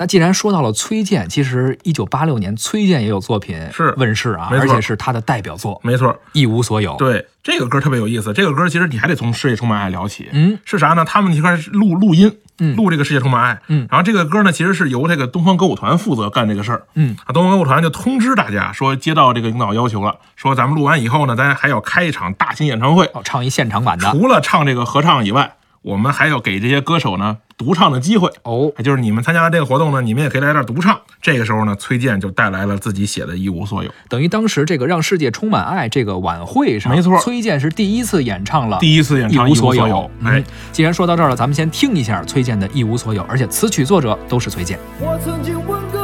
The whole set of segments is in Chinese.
那既然说到了崔健，其实一九八六年崔健也有作品是问世啊，而且是他的代表作《没错，一无所有》。，对这个歌特别有意思。这个歌其实你还得从《世界充满爱》聊起。嗯，是啥呢？他们一开始录录音，嗯录这个《世界充满爱》。嗯然后这个歌呢，其实是由这个东方歌舞团负责干这个事儿。嗯啊，东方歌舞团就通知大家说，接到这个领导要求了，说咱们录完以后呢，咱还要开一场大型演唱会，哦，唱一现场版的。除了唱这个合唱以外，我们还要给这些歌手呢独唱的机会。哦，也就是你们参加了这个活动呢，你们也可以来这儿独唱。这个时候呢，崔健就带来了自己写的《一无所有》，等于当时这个让世界充满爱这个晚会上，没错崔健是第一次演唱了第一次演唱《一无所有》。有。哎嗯，，既然说到这儿了，咱们先听一下崔健的《一无所有》，而且词曲作者都是崔健。我曾经问个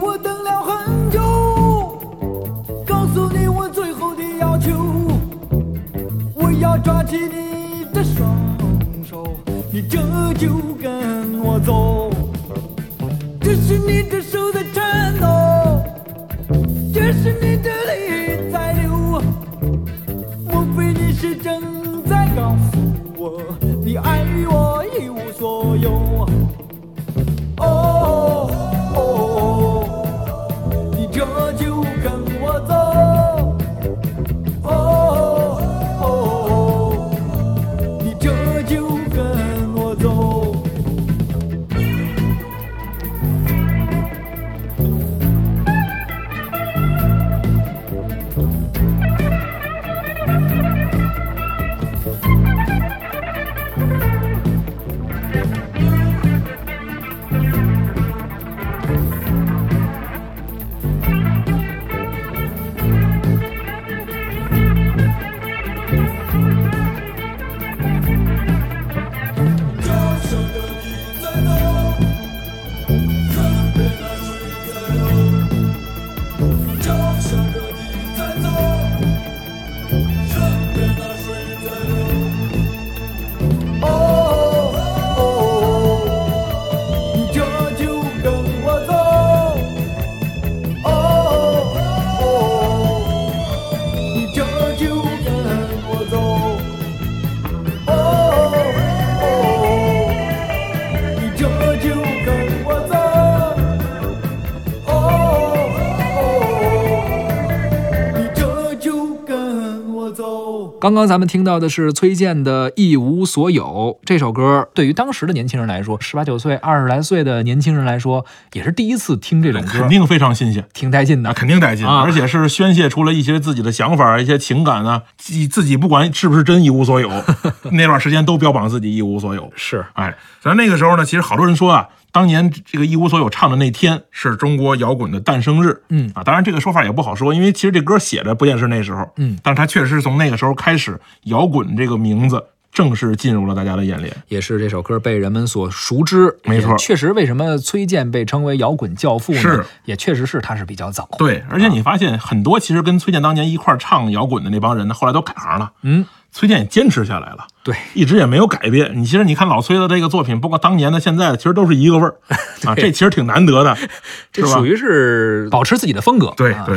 我等了很久，告诉你我最后的要求，我要抓起你的双手，你这就跟我走。这是你的手在颤抖，这是你的刚刚咱们听到的是崔健的《一无所有》这首歌，对于当时的年轻人来说，十八九岁、二十来岁的年轻人来说，也是第一次听这种歌，肯定非常新鲜。挺带劲那的。肯定带劲，啊而且是宣泄出了一些自己的想法、一些情感啊，自己自己不管是不是真一无所有，那段时间都标榜自己一无所有。是哎，咱那个时候呢，其实好多人说啊，当年这个一无所有唱的那天是中国摇滚的诞生日。嗯啊，当然这个说法也不好说，因为其实这歌写的不见是那时候，嗯，但是它确实是从那个时候开始，摇滚这个名字正式进入了大家的眼帘。也是这首歌被人们所熟知，没错确实，为什么崔健被称为摇滚教父呢？是也确实是他是比较早。对，而且你发现很多其实跟崔健当年一块儿唱摇滚的那帮人呢，后来都改行了。嗯，崔健也坚持下来了。对，一直也没有改变。你其实你看老崔的这个作品，包括当年的、现在的，其实都是一个味儿啊，这其实挺难得的，这属？于是保持自己的风格。对对啊是吧